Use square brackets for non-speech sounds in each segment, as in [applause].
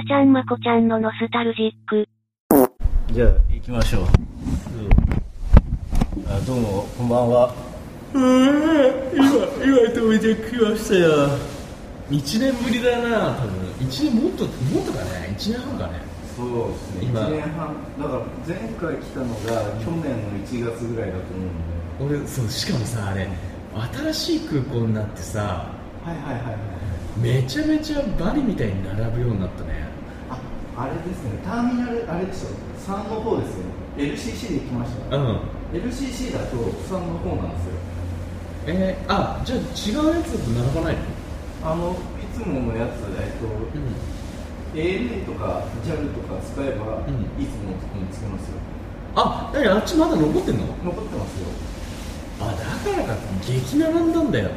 さちゃんまこちゃんのノスタルジック。じゃあ行きましょう、あどうもこんばんは。今今止めてきましたよ。1年ぶりだな多分。1年もっともっとかね。1年半かね。そうですね。今。1年半。だから前回来たのが去年の1月ぐらいだと思うんで。俺そうしかもさあれ新しい空港になってさはいはいはいはい。めちゃめちゃバリみたいに並ぶようになったねああれですねターミナルあれでしょ3の方ですよね。LCC で来ました、うん。LCC だと3の方なんですよ。えー、あじゃあ違うやつだと並ばないの？あのいつものやつえっと、ANA とか JAL とか使えば、うん。いつものとこにつけますよ。あ何あっちまだ残ってんの？残ってますよ。あだからか。激並んだんだよ。で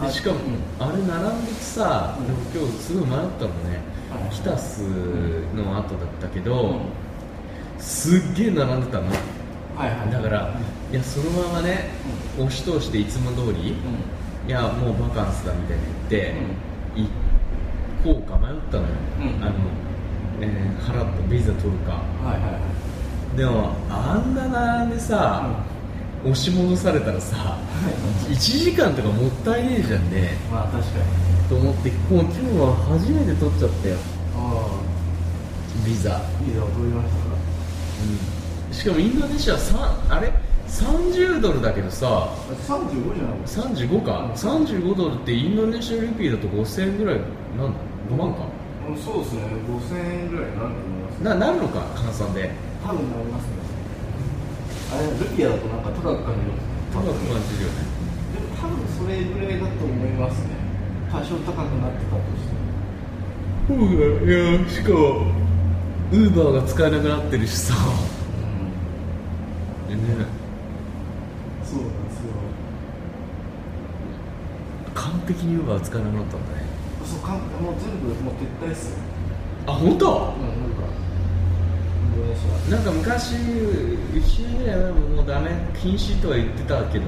あしかも、うん。あれ並んでてさ、うん。今日すごい迷ったのね、はいキタスの後だったけど、うんすっげえ並んでたの。はいはい。だから、いやそのままね、押し通していつも通り、いやもうバカンスだみたいに言って、行こうか迷ったのよ、うん。あの、えー払ったビザ取るか。はいはいはい。でもあんな並んでさ、押し戻されたらさ1時間とかもったいねえじゃんね。まあ確かにと思ってもう今日は初めて取っちゃったよ。あビザ、あビザを取りましたか？しかもインドネシアさあれ？30ドルだけどさ。あ35じゃない？ですか。35か35ドルってインドネシアルピーだと5000円ぐらいなんだ5万か？うんそうですね。5000円ぐらいになると思いますななるのか換算で。多分なりますね。あれルピアだとなんか高く感じる高く感じるよね。でも多分それぐらいだと思いますね多少高くなってたとしてもそうだいやしかもウーバーが使えなくなってるしさ。ねそうなんですよ。完璧にウーバー使えなくなったんだね。そうかもう全部もう撤退っすよ。あ本当？うんなんかなんか昔1年ぐらい前ももうダメ禁止とは言ってたけど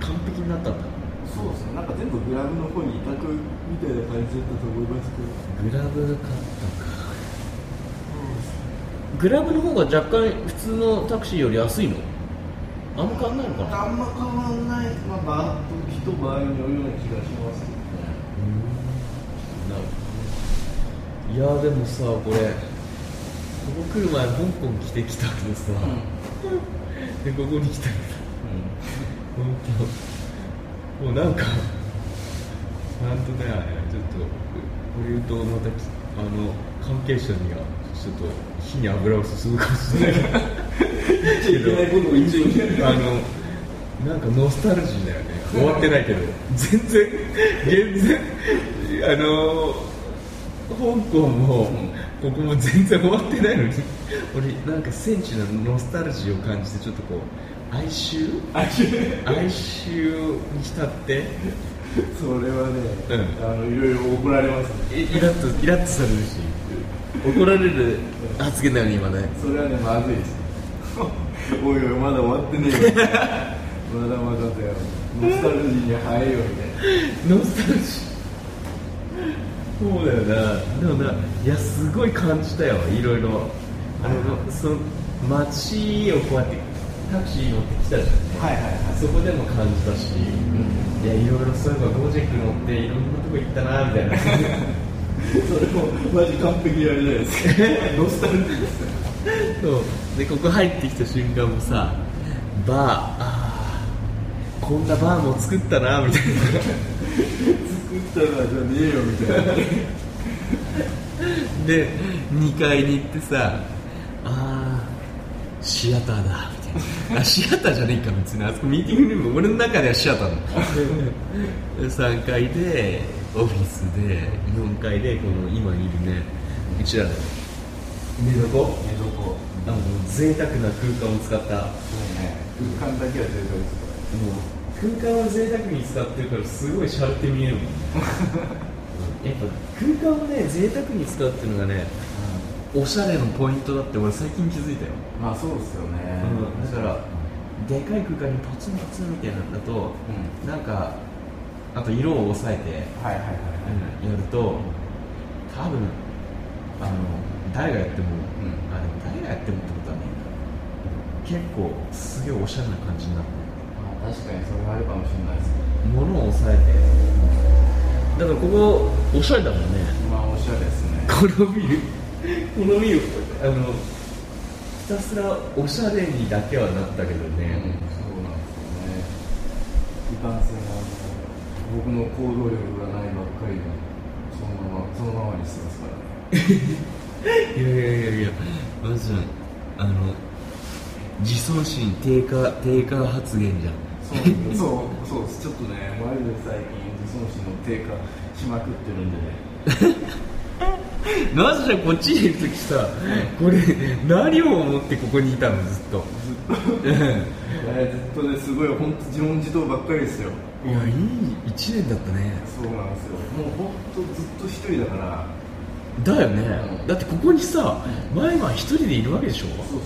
完璧になったんだ。アそうですね。なんか全部グラムの方に委託みたいな感じだったと思いますけど。グラブ買ったか。グラブの方が若干普通のタクシーより安いの？あんま変わんないのかな？あんま変わんない。まあ場と人場合によるような気がします。けどねなるほどいやでもさこれここ来る前香港来てきたけどさ、[laughs] でここに来たらさ本当もうなんかなんとねちょっとこれ言うとまたきあの関係者にはちょっと火に油を注ぐかもしれない。けどあのなんかノスタルジーだよね。終わってないけど。全然全然あの香港もここも全然終わってないのに。俺なんか戦地のノスタルジーを感じてちょっとこう哀愁あ哀愁に浸って？それはね、うん。あのいろいろ怒られますね。イイラッとイラッとされるし。怒られる発言だよね今ね。それはねまずいです。[laughs] おいおいまだ終わってねえよ。まだまだだよ。ノスタルジーに入れよみたいなノスタルジー。そうだよな。でもないやすごい感じたよいろいろ。あのその街をこうやってタクシー乗ってきたじゃんねはいはいはい。そこでも感じたし、いやいろいろそういえばゴージェック乗っていろんなとこ行ったなみたいな。[laughs] それもマジ完璧にあれじゃないですか。ノスタルジーですよそう。でここ入ってきた瞬間もさバーあーこんなバーも作ったなみたいな。作ったらじゃねえよみたいな。で2階に行ってさあーシアターだ [laughs] あシアターじゃねえか別に。あそこミーティングルーム俺の中ではシアターだ3 [laughs] 階でオフィスで4階でこの今いるねうちらの寝床？寝床。あの贅沢な空間を使った。もね。空間だけは絶対ですう空間を贅沢に使ってるからすごいシャレて見えるもん [laughs] やっぱ空間をね贅沢に使うっていうのがねおしゃれのポイントだって俺最近気づいたよ、まあそうですよね、だからでかい空間にポツンポツンみたいなのだとうん。なんかあと色を抑えて、やると多分あの誰がやっても、うん。あでも誰がやってもってことはね結構すげえおしゃれな感じになってあ確かにそれはあるかもしれないです物を抑えて。だからここおしゃれだもんね。まあおしゃれですね。このビルこのビルあのひたすら。おしゃれにだけはなったけどうんね、そうなんですよ。ねいかんせんあの僕の行動力がないばっかりでそのままそのままにしてますからね。[laughs] いやいやいやいやまずあの自尊心低下低下発言じゃん。そうそうそうです。ちょっとねマジで最近。自尊心の低下しまくってるんでね [laughs] なぜじゃこっちにいる時さこれ何を思ってここにいたのずっと。えーずっとですごい本当自問自答ばっかりですよ。いやいい1年だったね。そうなんですよ。もう本当ずっと一人だから。だよね、うんだってここにさ前は一人でいるわけでしょ？そうそうそ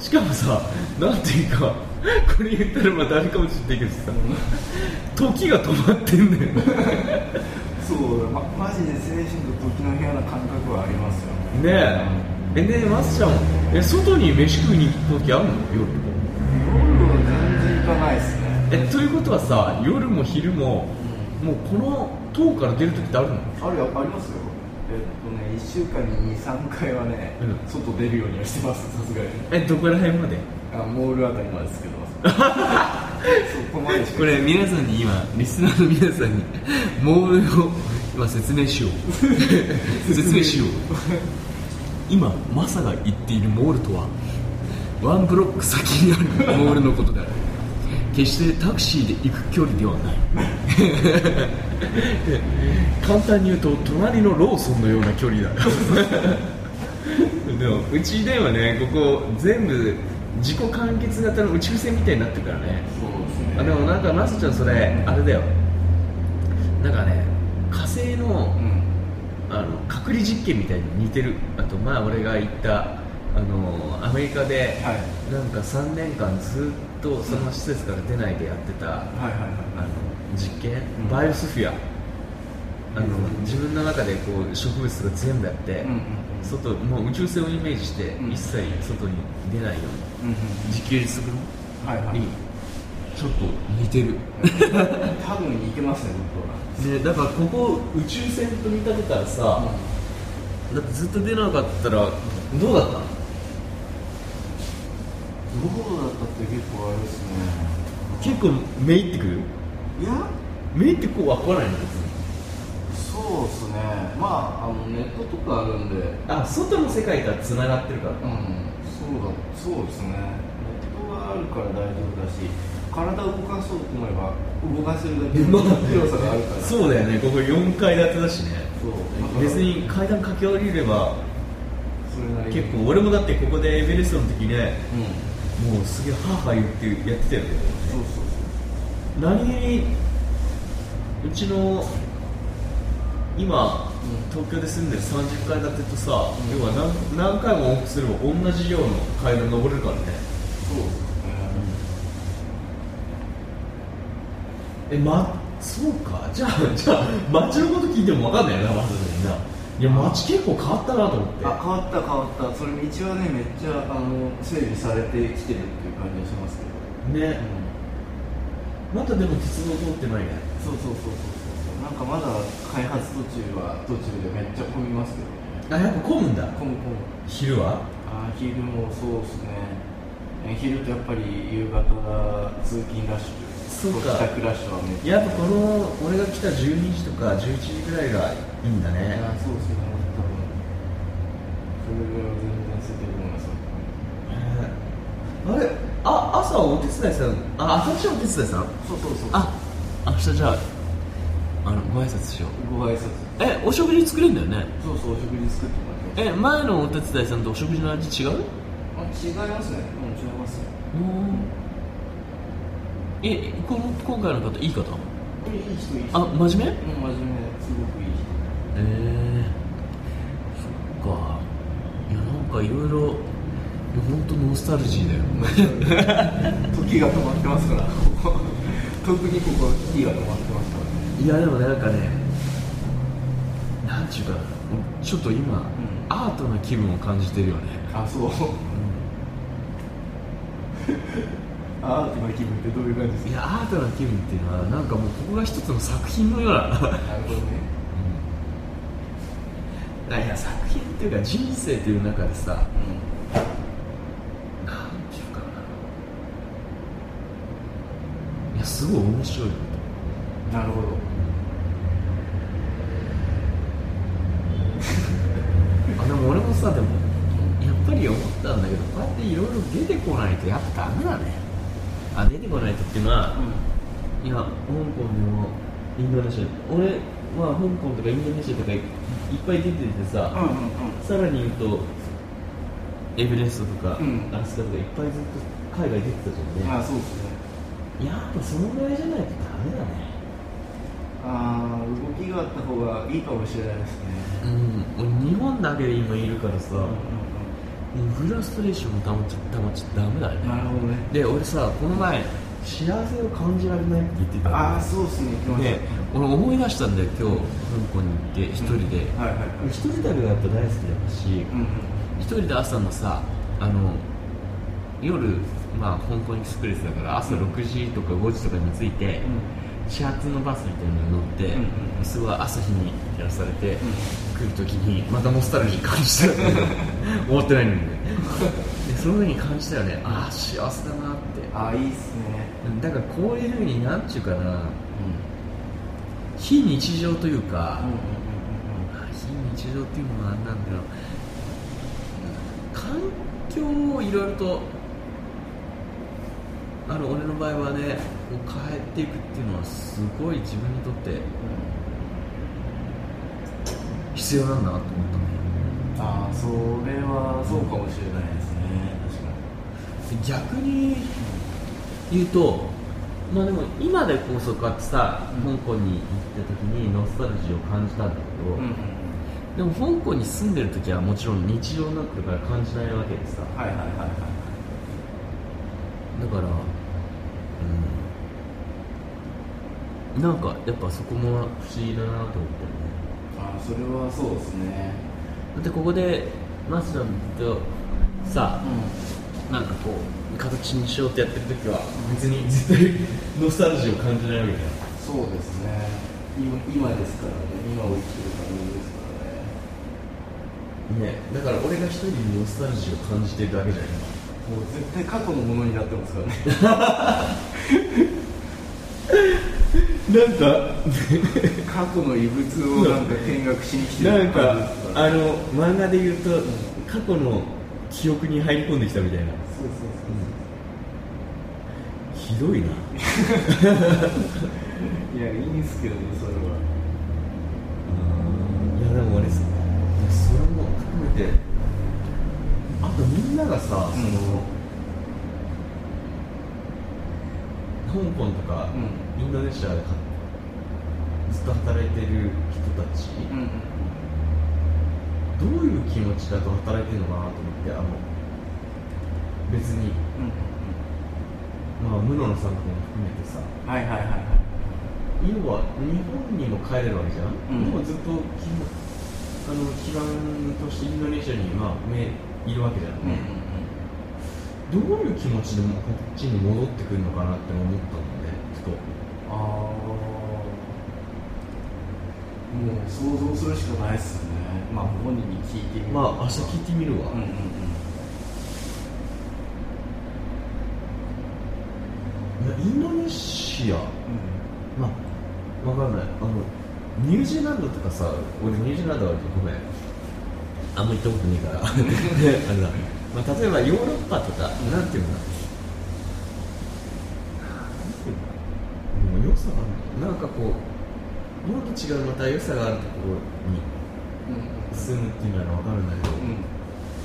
うしかもさなんていうかこれ言ったらまあ誰かもしれないけどさ時が止まってんだよ [laughs] そうまマジで精神と時の部屋な感覚はありますよね。え。えねえマスちゃんえ外に飯食いに行く時あるの？夜。夜は全然行かないですね。えということはさ夜も昼ももうこの塔から出る時ってあるの？あるよありますよえっとね1週間に23回はね、うん外出るようにはしてますさすがに。えどこら辺まで？あモールあたりまでですけど。[laughs] そこまでこれ皆さんに今リスナーの皆さんにモールを今 [laughs] 説明しよう。説明しよう。今マサが言っているモールとはワンブロック先にあるモールのことである決してタクシーで行く距離ではない。簡単に言うと隣のローソンのような距離だ。[laughs] でもうちではねここ全部自己完結型の宇宙船みたいになってるからね。そうですね。あでもなんかマサちゃんそれあれだよ。なんかね火星のうん。あの隔離実験みたいに似てる。あと前俺が行ったあのアメリカで、はい。なんか3年間ずっとその施設から出ないでやってた、はいはいはい。あの実験、うん。バイオスフィア。あの自分の中でこう植物とか全部やって、うんうんうん。外もう宇宙船をイメージして、うん。一切外に出ないようにうんうん自給自足の？はいはい。にちょっと似てる。[laughs] 多分いけますね僕は。でだからここ宇宙船と見立てたらさ、だってずっと出なかったらどうだったの？どうだったって結構あれですね。結構めいってくる？いやめいってこうは来ないのそうですね。まああのネットとかあるんで。あ外の世界とはつながってるからか、うん。そうだそうですね。ネットがあるから大丈夫だし体を動かそうと思えば動かせるだけの広さがあるから。そうだよね。ここ4階建てだしね。そう。別に階段駆け下りれば結構俺もだってここでエベレストの時ねうんもうすげえハーハー言ってやってたよね。そうそうそう何気にうちの今、うん東京で住んでる30階建てとさ、うん。要は何何回も往復すれば同じ量の階段登れるからね。そうですね。えまそうか。じゃあじゃあ街のこと聞いても分かんないよなまずみんないや街結構変わったなと思って。あ変わった変わった。それ道はねめっちゃあの整備されてきてるっていう感じがしますけど、ね。まだでも鉄道通ってないね。そうそうそうそうそうなんかまだ開発途中は途中でめっちゃ混みますけどね。あやっぱ混むんだ。混む混む。昼は？あー昼もそうですね。え昼とやっぱり夕方通勤ラッシュそうか。帰宅ラッシュはめっちゃやっぱこの俺が来た12時とか11時ぐらいがいいんだね。あーそうですね。多分それぐらいは全然空いてると思いますあれあ朝お手伝いさんあ私はお手伝いさん？そうそうそうあ明日じゃああのご挨拶しよう。ご挨拶。えお食事作れるんだよね？そうそうお食事作ってもらってえ前のお手伝いさんとお食事の味違う？あ違いますね。うん違いますねえこの今回の方いい方？いい人いい人。あ真面目？うん真面目すごくいいええそっか。いやなんかいろいろ本当ノスタルジーだよ。人 [laughs] 時が止まってますから。[laughs] 特にここ時が止まってますからね。いやでもねなんかねなんちゅうかちょっと今うん。アートな気分を感じてるよね、あそうアートな気分ってどういう感じですか？いやアートな気分っていうのはなんかもうここが一つの作品のような。なるほどね。あいや作品っていうか人生という中でさなんていうかな。いやすごい面白いよなるほど。[laughs] あでも俺もさでもやっぱり思ったんだけどこうやっていろいろ出てこないとやっぱダメだっていうのは、いや香港でもインドネシア俺は香港とかインドネシアとかいいっぱい出ててさ、うんうんうん。さらに言うとエベレストとか、うん。アラスカとかいっぱいずっと海外出てたじゃんね。あそうですね。やっぱそのぐらいじゃないとダメだね。ああ動きがあった方がいいかもしれないですね。うん。俺日本だけで今いるからさ、うんうんフラストレーションもたまっちゃたまっちゃダメだね。うんなるほどね。で俺さこの前幸せを感じられないって言ってたああそうですね。来ましたで俺思い出したんだよ今日香港に行って一人で、はいはいはい。一人旅がやっぱ大好きだし、うんうん一人で朝のさあの夜まあ香港エクスプレスだから朝6時とか5時とかに着いて、始発のバスみたいなのに乗って、うんうんすごい朝日に照らされて、来る時にまたノスタルジー感じた [laughs] 思ってないのにねでその時に感じたよね。ああ幸せだなって。ああいいっすね。だからこういうふうになんちゅうかな。非日常というか、うんうんあ非日常っていうのは何なんだろう。環境をいろいろとあの俺の場合はねこう変えていくっていうのはすごい自分にとって必要なんだなと思ったね。ああそれはそうかもしれない逆に言うとまあでも今でこそこうやってさ、うん。香港に行った時にノスタルジーを感じたんだけど、うんうんでも香港に住んでる時はもちろん日常になってるから感じないわけでさ。はいはいはいはいだからうん。なんかやっぱそこも不思議だなと思ってね。ああそれはそうですね。だってここでマスターとさうなんかこう形にしようってやってる時は別に絶対ノスタルジーを感じないわけじゃん。んそうですね。今今ですからね。今を生きてる感じですからね。ね、だから俺が一人にノスタルジーを感じてるだけじゃんもう絶対過去のものになってますからね。[laughs] なんか過去の遺物をなんか見学しに来てるなんかあの漫画で言うと過去の記憶に入り込んできたみたいな。ひどいな。[laughs] いやいいんすけどねそれは。いやでも俺そそれも含めてあとみんながさ、その香港とか、うインドネシアでかずっと働いてる人たち、うんどういう気持ちだと働いてるのかなと思ってあの別に、まあ、室野さんとかも含めてさ。はいはいはいはい。要は日本にも帰れるわけじゃん、うん。でもずっときあの基盤としてインドネシアに、まあ、めいるわけじゃんね、どういう気持ちでもこっちに戻ってくるのかなって思ったのでふと。ああもう想像するしかないっすよねまあ本人に聞いてみるまあ明日聞いてみるわ、うんうんうんインドネシアまあ、わかんない。あの、ニュージーランドとかさ、俺ニュージーランドはごめん。あんま行ったことねえから。[laughs] あれだ。まあ、例えばヨーロッパとか、なんていうの？かな。なんていうの？でも良さがあるのなんかこう、日本と違うまた良さがあるところにうん住むっていうのはわかるんだけど、うん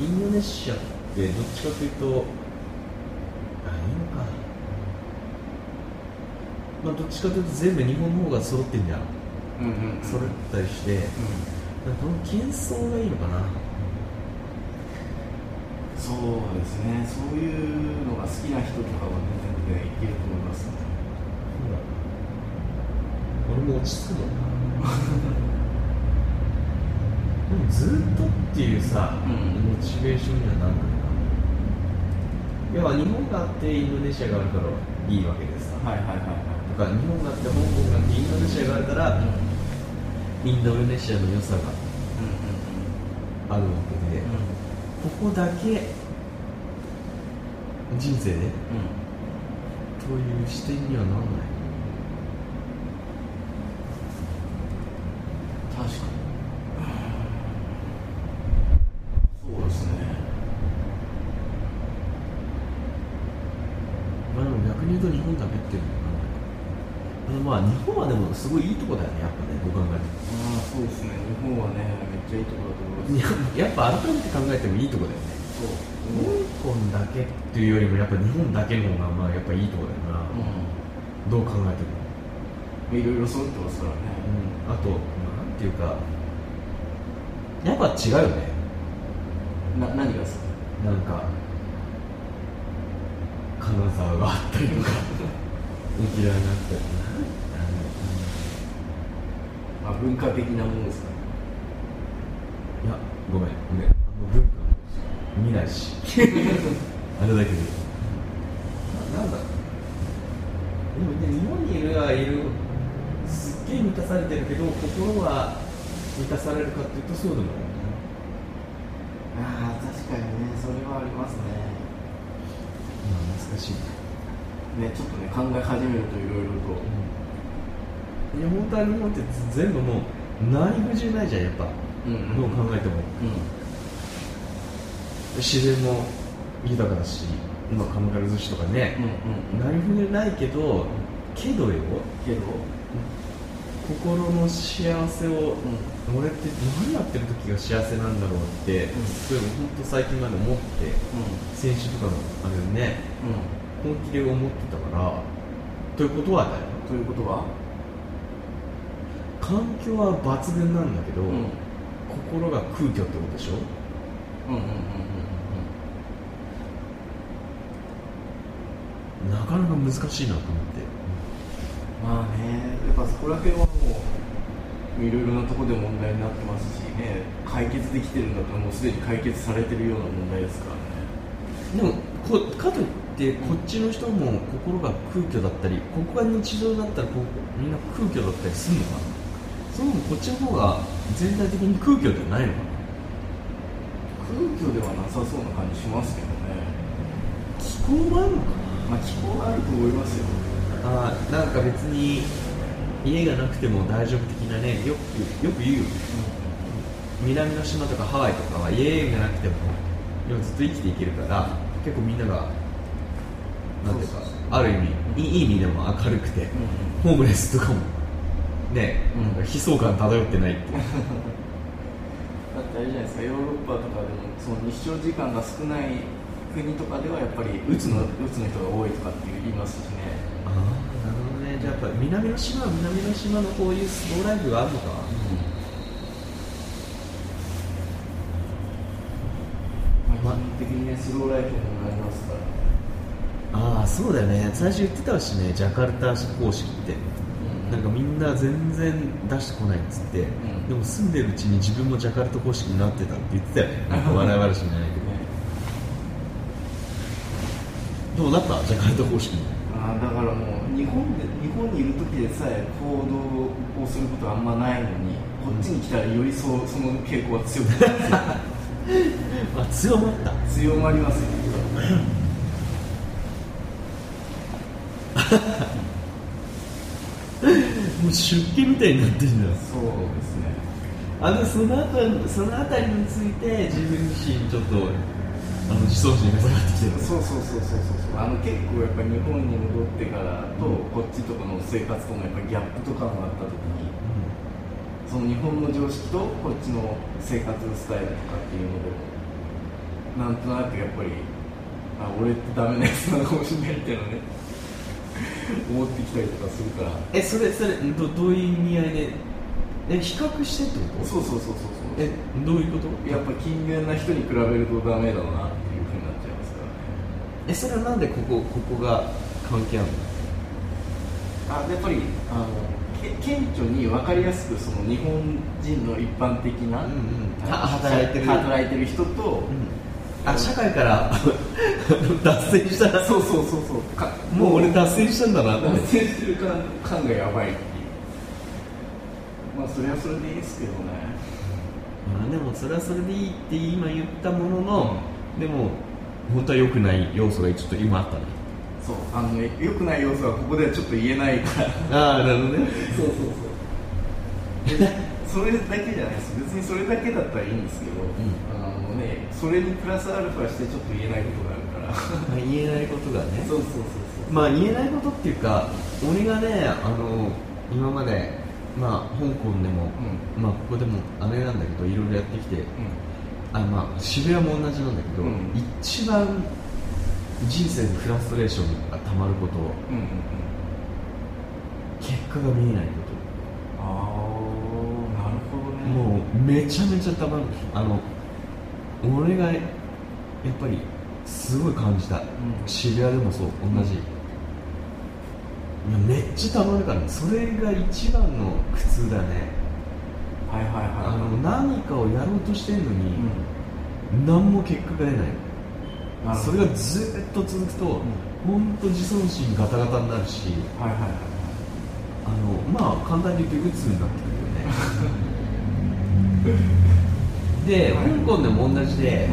インドネシアってどっちかというと、あ、いいのか。まあ、どっちかというと全部日本の方が揃ってんじゃん。うんうんうん揃ったりして、なんかこの喧騒がいいのかな。そうですねそういうのが好きな人とかは全然いけると思いますほら俺も落ち着くもんな。[laughs] もずっとっていうさ、うん。モチベーションにはなんないな。要は日本があってインドネシアがあるからいいわけでさ、はいはいはいはい。とか日本があって香港があってインドネシアがあるから、インドネシアの良さがあるわけで、ここだけ人生でという視点にはならない確かにそうですねまあでも逆に言うと日本だけっていうのはあのまあ日本はでもすごいいいとこだよねやっぱねどう考えても。ああそうですね。日本はねめっちゃいいところだと思います。ややっぱ改めて考えてもいいとこだよね。そう香港だけっていうよりもやっぱ日本だけの方がまあやっぱいいとこだよな、どう考えても、うんいろいろ揃ってますからね。あとなんていうかやっぱ違うよね。な何がですか？なんか金沢があったりとか [laughs] 沖縄があったりあ文化的なものですかいやごめん。ごめん。あの文化見ないし。[laughs] あれだけど。ななんだ。でもね日本にいるはいるすっげえ満たされてるけど心は満たされるかっていうとそうでもないああ確かにねそれはありますね。まあ難しいね。ちょっとね考え始めるといろいろといや本当は日本って全部もう何不自由ないじゃんやっぱ、うん。どう考えても。うん。自然も豊かだし今鎌倉寿司とかね、うんうん。何不自由ないけどけどよ。けど。心の幸せを、俺って何やってる時が幸せなんだろうって、うん。すごい本当最近まで思ってう先週とかのあれねんうん。本気で思ってたから。ということはだよ。ということは？環境は抜群なんだけど、うん。心が空虚ってことでしょ？うんうんうんなかなか難しいなと思って、まあねやっぱそこら辺はもういろいろなところで問題になってますしね解決できてるんだったらもうすでに解決されてるような問題ですからね。でもこかといってこっちの人も心が空虚だったりここが日常だったらこうみんな空虚だったりするのかな？それともこっちの方が全体的に空虚ではないのかな？空虚ではなさそうな感じしますけどね。気候もあるのかまあ気候があると思いますよ。なあーなんか別に家がなくても大丈夫的なねよくよく言うよね。南の島とかハワイとかは家がなくてもでもずっと生きていけるから結構みんながなんていうかある意味いいいい意味でも明るくて、ホームレスとかもね、うん。なんか悲壮感漂ってないっていう。[laughs] だってあれじゃないですかヨーロッパとかでもその日照時間が少ない国とかではやっぱりうつのうつの人が多いとかって言いますしね。ああなるほどね。じゃあやっぱ南の島は南の島のこういうスローライフがあるのか、まあ、基本的にねスローライフになりますから。ああそうだよね。最初言ってたしねジャカルタ方式ってなんかみんな全然出してこないっつって、ん。でも住んでるうちに自分もジャカルタ方式になってたって言ってたよね。なんか笑い話じゃないけど。どうなった？ジャカルタ方式。あーだからもう日本で日本にいる時でさえ行動をすることはあんまないのにこっちに来たらよりそうその傾向が強くなって [laughs] あ強まった。強まりますよ [laughs] もう出家みたいになってるじゃん。そうですね。あのその後そのあたりについて自分自身ちょっとあの自尊心が下がってきてる。そうそうそうそうそう。そうあの結構やっぱり日本に戻ってからと、こっちとかの生活とのやっぱりギャップとかがあった時にその日本の常識とこっちの生活スタイルとかっていうのでなんとなくやっぱりあ俺ってダメなやつなのかもしれないみたいなね [laughs] 思ってきたりとかするから。えそれそれどどういう意味合いで？え比較してってこと？そうそうそうそうそう。えどういうこと？やっぱ勤勉な人に比べるとダメだなっていうふうになっちゃいますから。ねえそれはなんでここここが関係あるの？あやっぱりあのけ顕著に分かりやすくその日本人の一般的な、うんうん。あの働いてる。働いてる人と、あ社会から [laughs] 脱線したなそうそうそうそう。かもう俺脱線したんだなって。脱線してる感感がやばい。っていうまあそれはそれでいいですけどね。まあでもそれはそれでいいって今言ったものの、でも本当は良くない要素がちょっと今あったねそうあのね良くない要素はここではちょっと言えないから。[laughs] ああなるほどね。そうそうそう。でそれだけじゃないです。別にそれだけだったらいいんですけど、あのねそれにプラスアルファしてちょっと言えないことがあるから。まあ言えないことがね。そうそうそうそう。まあ言えないことっていうか俺がねあの今までまあ香港でも、まあここでもあれなんだけどいろいろやってきてあまあ渋谷も同じなんだけど、うん。一番人生でフラストレーションがたまることうんうんうん。うん結果が見えないこああなるほどと、ね。もうめちゃめちゃたまる。あの俺がやっぱりすごい感じた、ん。渋谷でもそう同じ、いやめっちゃたまるからね。それが一番の苦痛だね。はいはいはい。あの何かをやろうとしてんのうに、ん。何も結果が出ない。それがずっと続くと、本当自尊心ガタガタになるしはいはいはい。あのまあ簡単に言うと鬱になってくるよね [laughs] ではい香港でも同じで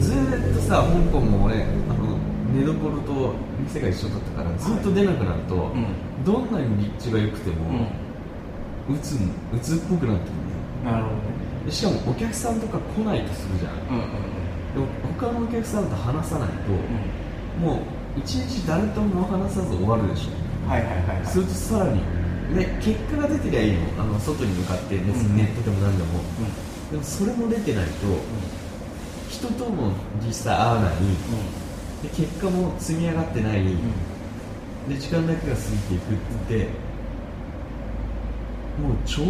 ずーっとさ香港も俺あの寝所と店が一緒だったからずっと出なくなると、うん。どんなに立地が良くても、鬱に鬱っぽくなってくるなるほどね。でしかもお客さんとか来ないとするじゃん。うんうんでも他のお客さんと話さないと、うん。もう一日誰とも話さず終わるでしょ。はいはいはいはい。するとさらにで結果が出てりゃいいの。あの外に向かって、ねうん。ネットでも何でも。うんでもそれも出てないと人とも実際会わない。で結果も積み上がってない、で時間だけが過ぎていくってもう超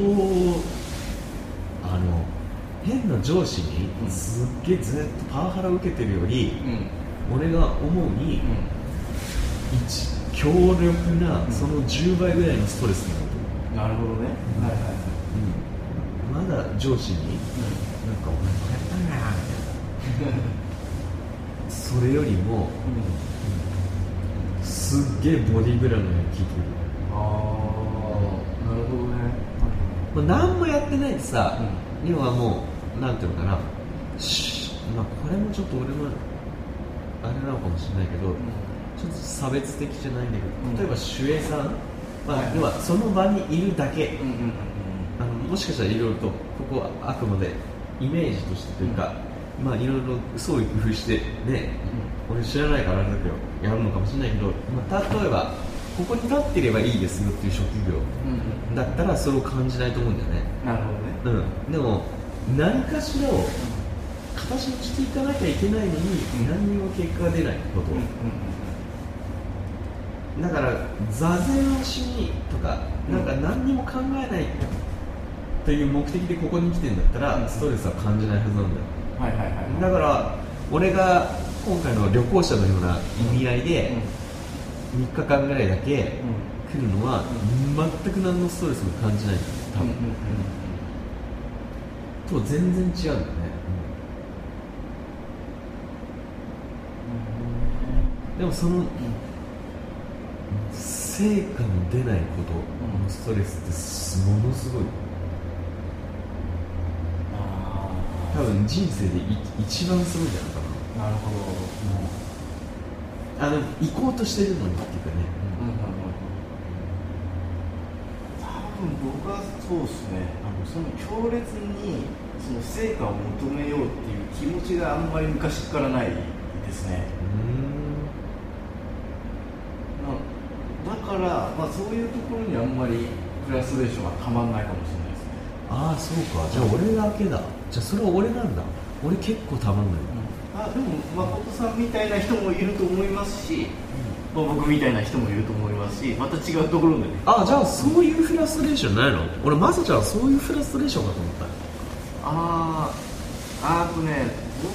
あの変な上司にうん。すっげえずっとパワハラを受けてるより、俺が思うに、一強力なその10倍ぐらいのストレスになると思ううんなるほどね。はいはいはい。うんまだ上司になんかお前これやったんだよみたいなそれよりもすっげえボディーブラムが効いてああなるほどね。る、まあ、何もやってないでさ、要はもうなんていうのかな。しまあこれもちょっと俺のあれなのかもしれないけど、ちょっと差別的じゃないんだうん。けど例えば守衛さん、まはい。あ、要はその場にいるだけ、もしかしたらいろいろとここはあくまでイメージとしてというか、まあいろいろ創意工夫してね、俺知らないからあれだけどやるのかもしれないけど、まあ、例えばここに立ってればいいですよっていう職業。うんうん。だったらそれを感じないと思うんだよね。なるほどね。うん。でも何かしらを形にしていかなきゃいけないのに、うん。何にも結果が出ないこと、うんうんだから座禅をしにとかうんなんか何にも考えないという目的でここに来てんだったら、うん。ストレスは感じないはずなんだよ。うんはいはいはい。だから俺が今回の旅行者のような意味合いで3日間ぐらいだけ来るのは全く何のストレスも感じない。んだよ多分、と全然違うんだよね、でもその成果の出ないことのストレスってすものすごい多分人生でい一番すごいんじゃないかなるほど。なあの行こうとしてるのにっていうかね、多分僕はそうですね。あのその強烈にその成果を求めようっていう気持ちがあんまり昔からないですね。なだから、まあ、そういうところにあんまりフラストレーションがたまんないかもしれないですね。ああそうか。じゃあ俺だけだじゃあそれは俺なんだ。俺結構たまんない、あでも誠さんみたいな人もいると思いますし、まあ、僕みたいな人もいると思いますしまた違うところでね。あじゃあそういうフラストレーションないの？俺まさちゃんはそういうフラストレーションかと思った。あーあーとね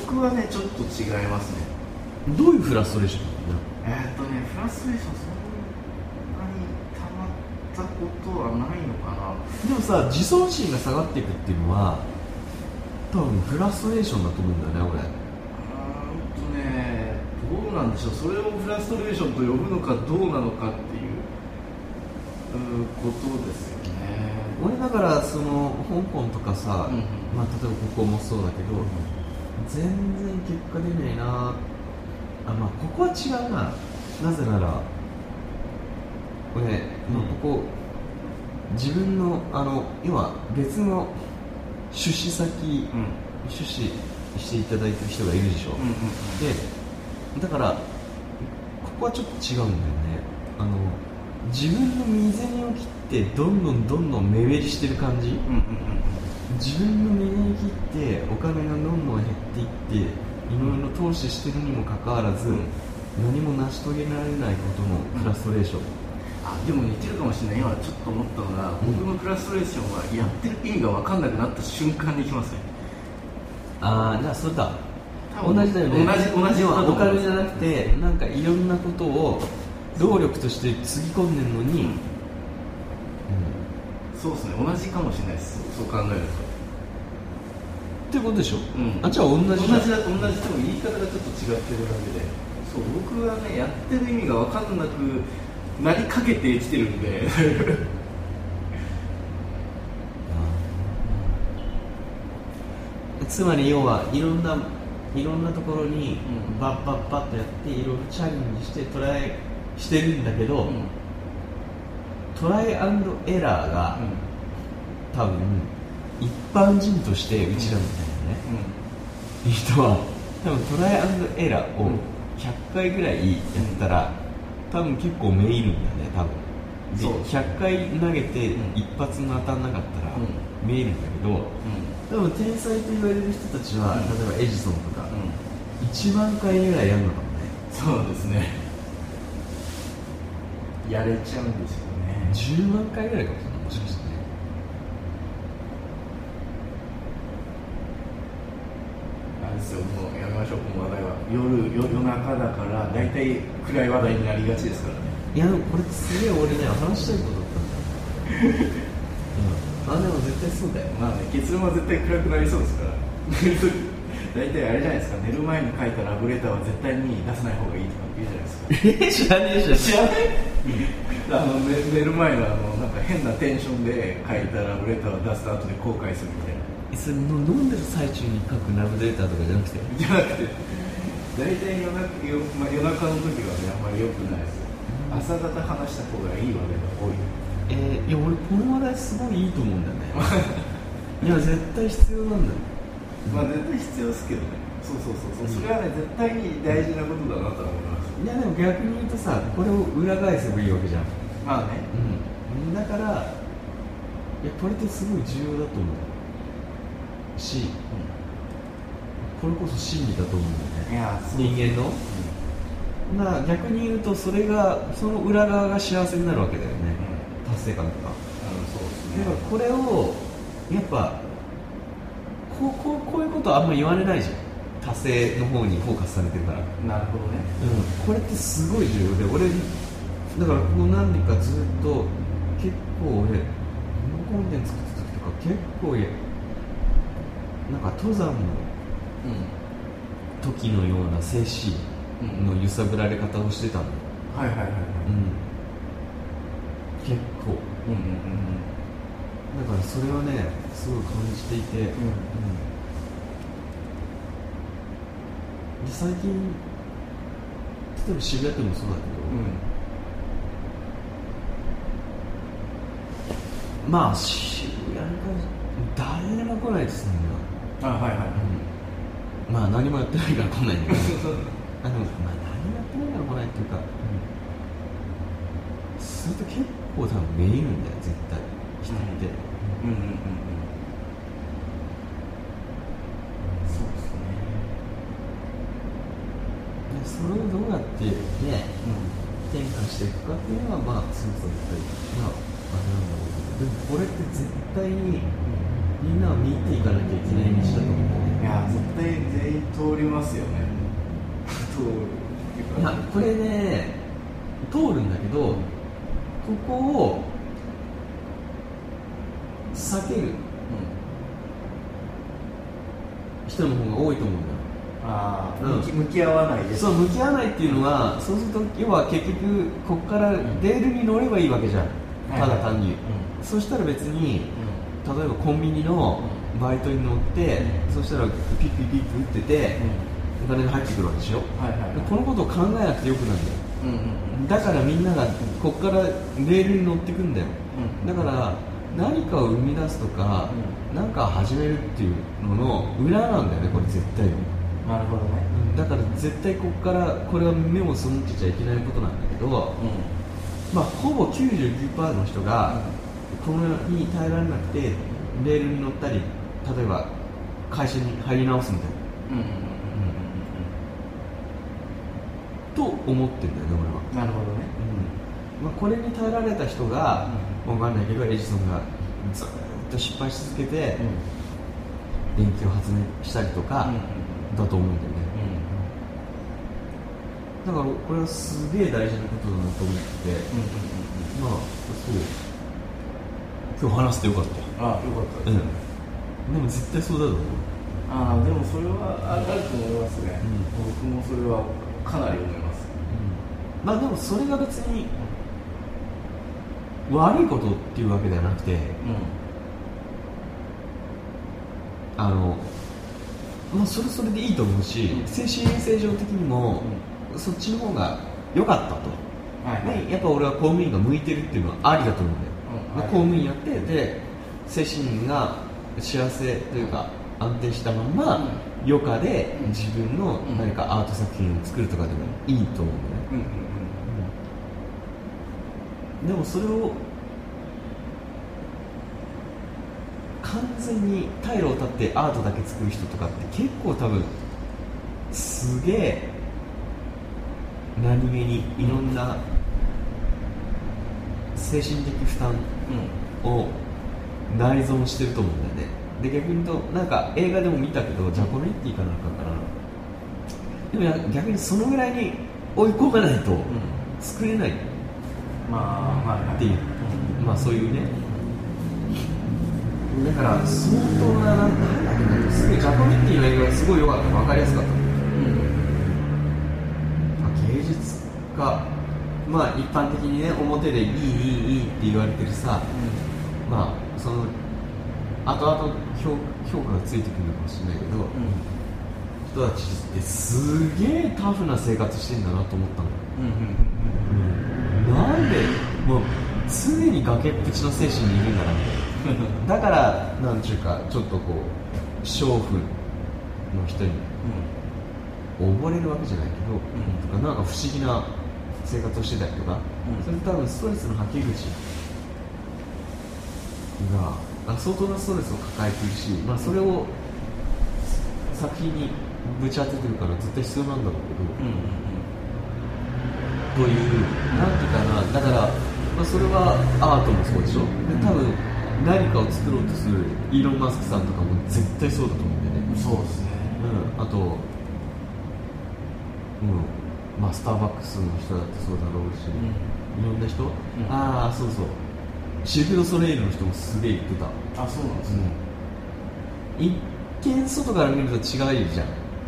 僕はねちょっと違いますね。どういうフラストレーションなの？えーっとねフラストレーションそんなに溜まったことはないのかな。でもさ自尊心が下がっていくっていうのは多分フラストレーションだと思うんだよねあーんとねどうなんでしょう。それをフラストレーションと呼ぶのかどうなのかっていううーことですよね。俺俺だからその香港とかさ、うんうん。まあ、例えばここもそうだけど、全然結果出ないな。あまあここは違うな。なぜなら俺、まあ、ここ自分のあの要は別の出資先、うん。出資していただいてる人がいるでしょ、うんうんでだからここはちょっと違うんだよね。あの自分の身銭を切ってどんどんどんどん目減りしてる感じ。うんうんうん自分の身銭切ってお金がどんどん減っていっていろいろ投資してるにもかかわらず、うん。何も成し遂げられないことのフラストレーション、あでも似てるかもしれない。今ちょっと思ったのが、僕のフラストレーションはやってる意味が分かんなくなった瞬間に来ますね。ああじゃあそれだ同じだよね。同じ同じ要はおだと思います。金じゃなくてなんかいろんなことを労力としてつぎ込んでるのに、うん。うんそうですね。同じかもしれないです。そう考えるってことでしょ、と、うん。あじゃあ同じ同じ同じでも言い方がちょっと違ってるだけで。そう僕はねやってる意味が分かんなくなりかけて生きてるんで。[laughs] つまり要はいろんないろんなところにうん。バッバッバッとやっていろいろチャレンジしてトライしてるんだけど、うん。トライアンドエラーが多分一般人としてうちらみたいなね、人は多分トライアンドエラーをうん。100回ぐらいやったら、多分結構めいるんだよね多分。でそう。100回投げてうん一発も当たんなかったらうめいるんだけど多分天才と言われる人たちは、うん。例えばエジソンとか、うん。1万回ぐらいやるのかもね。そうですね。やれちゃうんですよね。10万回ぐらいかもしれないもしかして。ねあれですよもうやめましょうこの話題は夜夜夜中だから大体暗い話題になりがちですからね。いやでもこれすげえ俺ね話したいことだったんだよ、うん、あでも絶対そうだよ。まあね結論は絶対暗くなりそうですから。[laughs] 大体あれじゃないですか。寝る前に書いたラブレターは絶対に出さない方がいいとかって言うじゃないですか。え知らねえじゃん。知らないあの寝寝る前のあのなんか変なテンションで書いたラブレターを出した後で後悔するみたいな。それの飲んでる最中に書くラブデータとかじゃなくて？じゃなくて大体夜中夜,、まあ、夜中の時はねあんまり良くないです。朝方話した方がいい話題が多い。えーいや俺この話題すごいいいと思うんだよね。[laughs] いや絶対必要なんだよ。まあ絶対必要ですけどね。そうそうそうそう。それはね絶対に大事なことだなとは思います。いやでも逆に言うとさこれを裏返せばいいわけじゃん。まあね。うん。だからいやこれってすごい重要だと思う。しこれこそ真理だと思うんだよね。いやそう人間の？だから逆に言うとそれがその裏側が幸せになるわけだよね。うん。達成感とか。うんそうですね。だからこれをやっぱこうこうこういうことあんま言われないじゃん。達成の方にフォーカスされてるから。なるほどね。うん、これってすごい重要で俺だからここ何年かずっと結構俺このコンテンツ作った時とか結構やなんか登山の時のような精神の揺さぶられ方をしてたの、はいはいはいはい。うん、結構。うんうんだからそれはねすごい感じていて、うん。で最近例えば渋谷でもそうだけど、うん。まあ渋谷に関して誰も来ないですねあはいはいはい。今まあ何もやってないから来ないんだけど。[laughs] あでもまあ何もやってないから来ないっていうか、すると結構多分メイるんだよ絶対。人って、うん。うんうんうんそうですね。でそれをどうやってね転換していくかっていうのはまあそもそもやっぱりまああれなんだろうけど。でもこれって絶対にみんなは見ていかなきゃいけない道だと思ういや絶対全員通りますよね。通る。いやこれね通るんだけどここを避ける。人の方が多いと思うんだ。よああ、うん。向き向き合わないでそう向き合わないっていうのはそうすると要は結局ここからレールに乗ればいいわけじゃん。ただ単に、うん。そしたら別に例えばコンビニのバイトに乗って、そしたらピッピッピッピ打ってて、お金が入ってくるわけでしょ、はいはいはい。でこのことを考えなくてよくなるんだよ。うんうんうん。だからみんながここからレールに乗ってくんだよ。うんだから何かを生み出すとか何かを始めるっていうのの裏なんだよねこれ絶対。になるほどね。だから絶対ここからこれは目を背けちゃいけないことなんだけど、まあ、ほぼ99%の人がこのに耐えられなくてレールに乗ったり例えば会社に入り直すみたいうんうんうんなと思ってんだよね俺は、なるほどね。まあ、これに耐えられた人が、わかんないけどエジソンがずっと失敗し続けて、電気を発明したりとか、だと思うんだよね、だからこれはすげえ大事なことだなと思ってて、まあそう。今日話してよかった。よあよかったうんでも絶対そうだと思う。ああでもそれはあると思いますね、僕もそれはかなり思います。まあでもそれが別に悪いことっていうわけではなくてあのまあそれそれでいいと思うし、うん。精神衛生上的にも、そっちの方が良かったと、はい。はいでやっぱ俺は公務員が向いてるっていうのはありだと思うんだよ、うん。はい。で公務員やってで精神が幸せというか安定したまま、うん。余暇でうん。自分のうん。何かアート作品を作るとかでもいいと思うん。だよね、うん。うん。でもそれを完全に退路を断ってアートだけ作る人とかって結構多分すげえ何気にいろんな精神的負担を内蔵してると思うんだよね。で逆に言うとなんか映画でも見たけどジャコメッティかなんかかな。でもや逆にそのぐらいに追い込まないと作れない。まあはいはい。っていう、まあそういうね。だから相当ななんだっけなすごいジャコメッティの映画がすごい良かった分かりやすかった。まあ芸術家。まあ一般的にね表でいいいいいいって言われてるさ。まあその後々評評価がついてくるのかもしれないけど、人たちってすげえタフな生活してんだなと思ったの。なんでもう常に崖っぷちの精神にいるんだなって。だからなんちゅうかちょっとこう娼婦の人に溺れるわけじゃないけど、とかなんか不思議な生活をしてたりとか、うん。それ多分ストレスの吐き口があ相当なストレスを抱えているし、まあ、それを作品にぶち当ててるから絶対必要なんだろうけど、というなんていうかなだから、まあ、それはアートもそうでしょ？で多分何かを作ろうとするイーロン・マスクさんとかも絶対そうだと思うんだよね。そうですね。うん、あと、うん。まあ、スターバックスの人だってそうだろうし、いろんな人、ああそうそうシルク・ド・ソレイユの人もすげえ言ってた、あそうなんですね。一見外から見ると違うじゃん、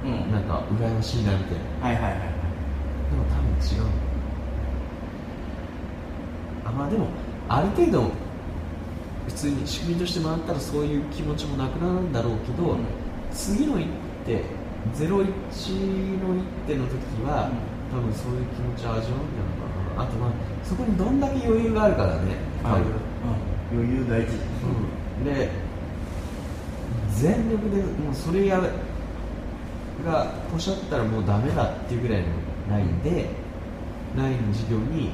うん。なんか羨ましいなみたいな。はいはいはいはい。でも多分違う。あまあでもある程度普通に仕組みとして回ったらそういう気持ちもなくなるんだろうけど、うん。次の一手01の一手の時は、多分そういう気持ちを味わうんじゃないかな。あとまあそこにどんだけ余裕があるからね多分うん。余裕大事。うん。で全力でもうそれやがポシャったらもうダメだっていうぐらいのラインでラインの授業に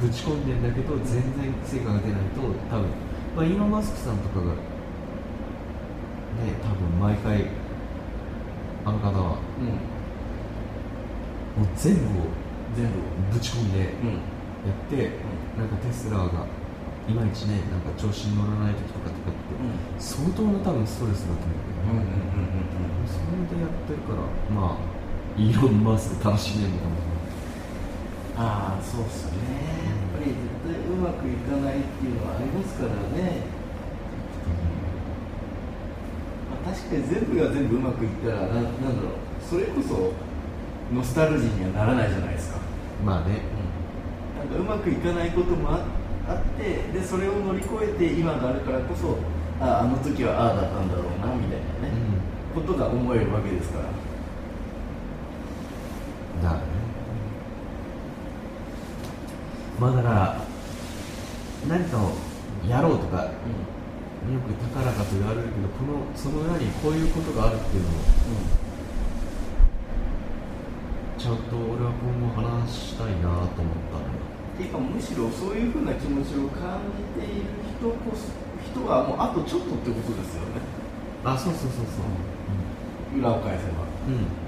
ぶち込んでんだけど全然成果が出ないと多分、まあ、イーロン・マスクさんとかがね多分毎回あの方はうん。もう全部を全部ぶち込んでやうん。って、なんかテスラがいまいちねなんか調子に乗らない時とかとかって、相当な多分ストレスだと思うけど、うんうんうんそれでやってるからまあイーロン・マスク楽しめるのかもああそうっすよね。やっぱり絶対うまくいかないっていうのはありますからね。確かに全部が全部うまくいったらななんだろう。それこそノスタルジーにはならないじゃないですか、まあね。なんかうまくいかないこともああってでそれを乗り越えて今があるからこそああの時はああだったんだろうなみたいなね、ことが思えるわけですから。だね。まあだから何かをやろうとかよく高らかと言われるけどこのその裏にこういうことがあるっていうのをちゃんと俺は今後話したいなと思ったのよっていうかむしろそういうふうな気持ちを感じている人こそ人はもうあとちょっとってことですよね。あそうそうそうそう。裏を返せば。うん、うん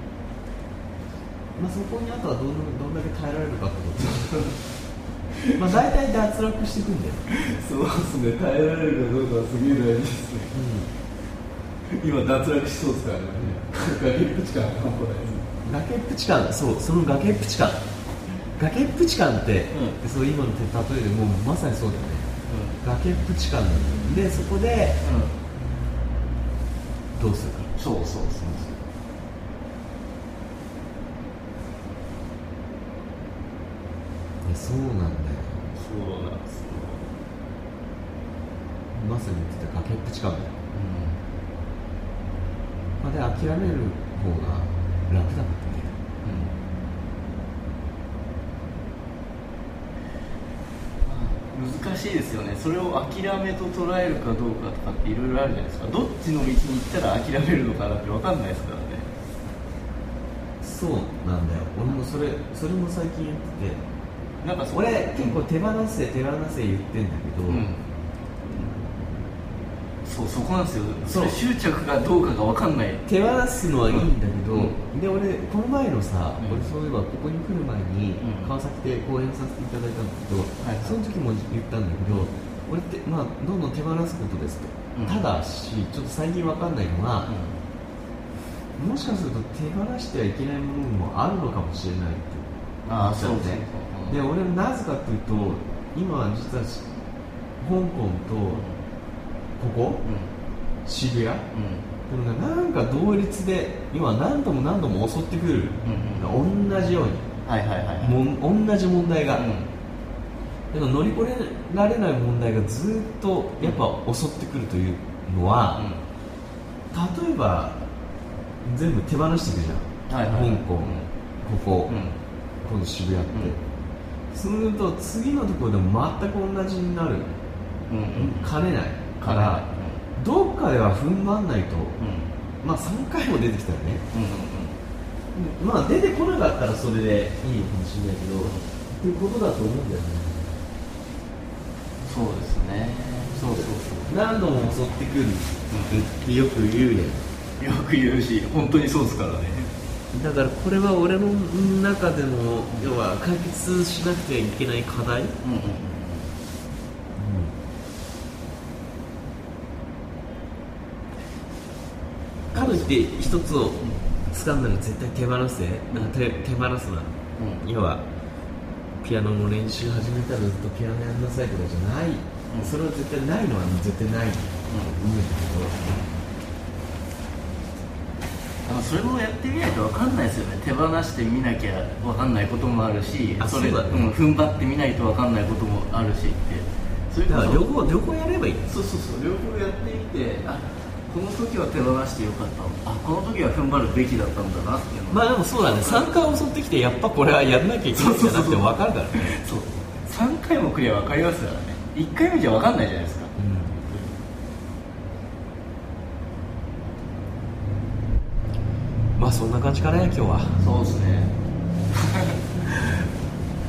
まあそこにあとはどんどんだけ耐えられるかってこと。[laughs] まあ大体脱落していくんだよ、そうですね。耐えられるかどうかはすげえ大事ですね。今脱落しそうですからね。崖っぷち感。半端ないです崖っぷち感。そうその崖っぷち感崖っぷち感って、うん。そう今の例えでもうまさにそうだよね。崖っぷち感。でそこでどうするか。そうそうそういやそうなんだよ。そうなんですよ。まさに言ってた崖っぷち感だよ、まあ、で諦める方が楽だって難しいですよね。それを諦めと捉えるかどうかとかっていろいろあるじゃないですか。どっちの道に行ったら諦めるのかなって分かんないですからね。そうなんだよ。俺もそれそれも最近言ってて。なんかそ俺結構手放せ手放せ言ってんだけど、うんそうそこなんですよ。それ執着かどうかが分かんない。手放すのはいいんだけど、うん。で俺この前のさ、うん。俺そういえばここに来る前にうん。川崎で講演させていただいたんだけど、はいはい。その時も言ったんだけど俺ってまあどんどん手放すことですと、うん。ただしちょっと最近わかんないのは、もしかすると手放してはいけないものもあるのかもしれないってああそうねうで俺なぜかっていうと今は実はし香港とここ？渋谷？うん。でもねなんか同率で今何度も何度も襲ってくる、うん同じように。はいはいはいもん同じ問題が、うん。でも乗り越えられない問題がずっとやっぱ襲ってくるというのは、例えば全部手放していくじゃん、はいはい。はい香港、ここ、うん。この渋谷って、そうすると次のところでも全く同じになる。うんうん。かねないから、どっかでは踏ん張んないと、まあ3回も出てきたよね。まあ出てこなかったらそれでいいのかもしれないけどっていうことだと思うんだよね。そうですね。そうそうそ何度も襲ってくるってよく言うやん。うよく言うし本当にそうですからね。だからこれは俺の中での要は解決しなくてはいけない課題、うんうんといって一つを掴んだら絶対手放せなんか手手放すな。うん。要はピアノの練習始めたらずっとピアノやんなさいとかじゃない、うんそれは絶対ないのは絶対ない。うん。だあのそれもやってみないと分かんないですよね。手放してみなきゃ分かんないこともあるしあそれそうだね。ん、踏ん張ってみないと分かんないこともあるしって。それだから両こ方両方やればいい。そそうそうそう。両方やってみてあこの時は手放してよかった。あこの時は踏ん張るべきだったんだなっていうの。まあでもそうだね。3回襲ってきてやっぱこれはやんなきゃいけないんじゃなくて分かるからね。[laughs] そう。3回もクリア分かりますからね。1回目じゃ分かんないじゃないですか。まあそんな感じかね今日は。そうですね。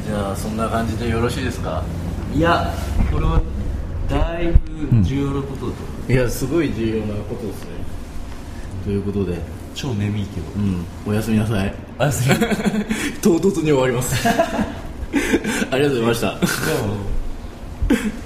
[laughs] じゃあそんな感じでよろしいですか？いやこれはだいぶ重要なことだと思う、いやすごい重要なことですね。ということで。超眠いけど。うん。おやすみなさい。あすいません唐突に終わります。[laughs] ありがとうございました [laughs]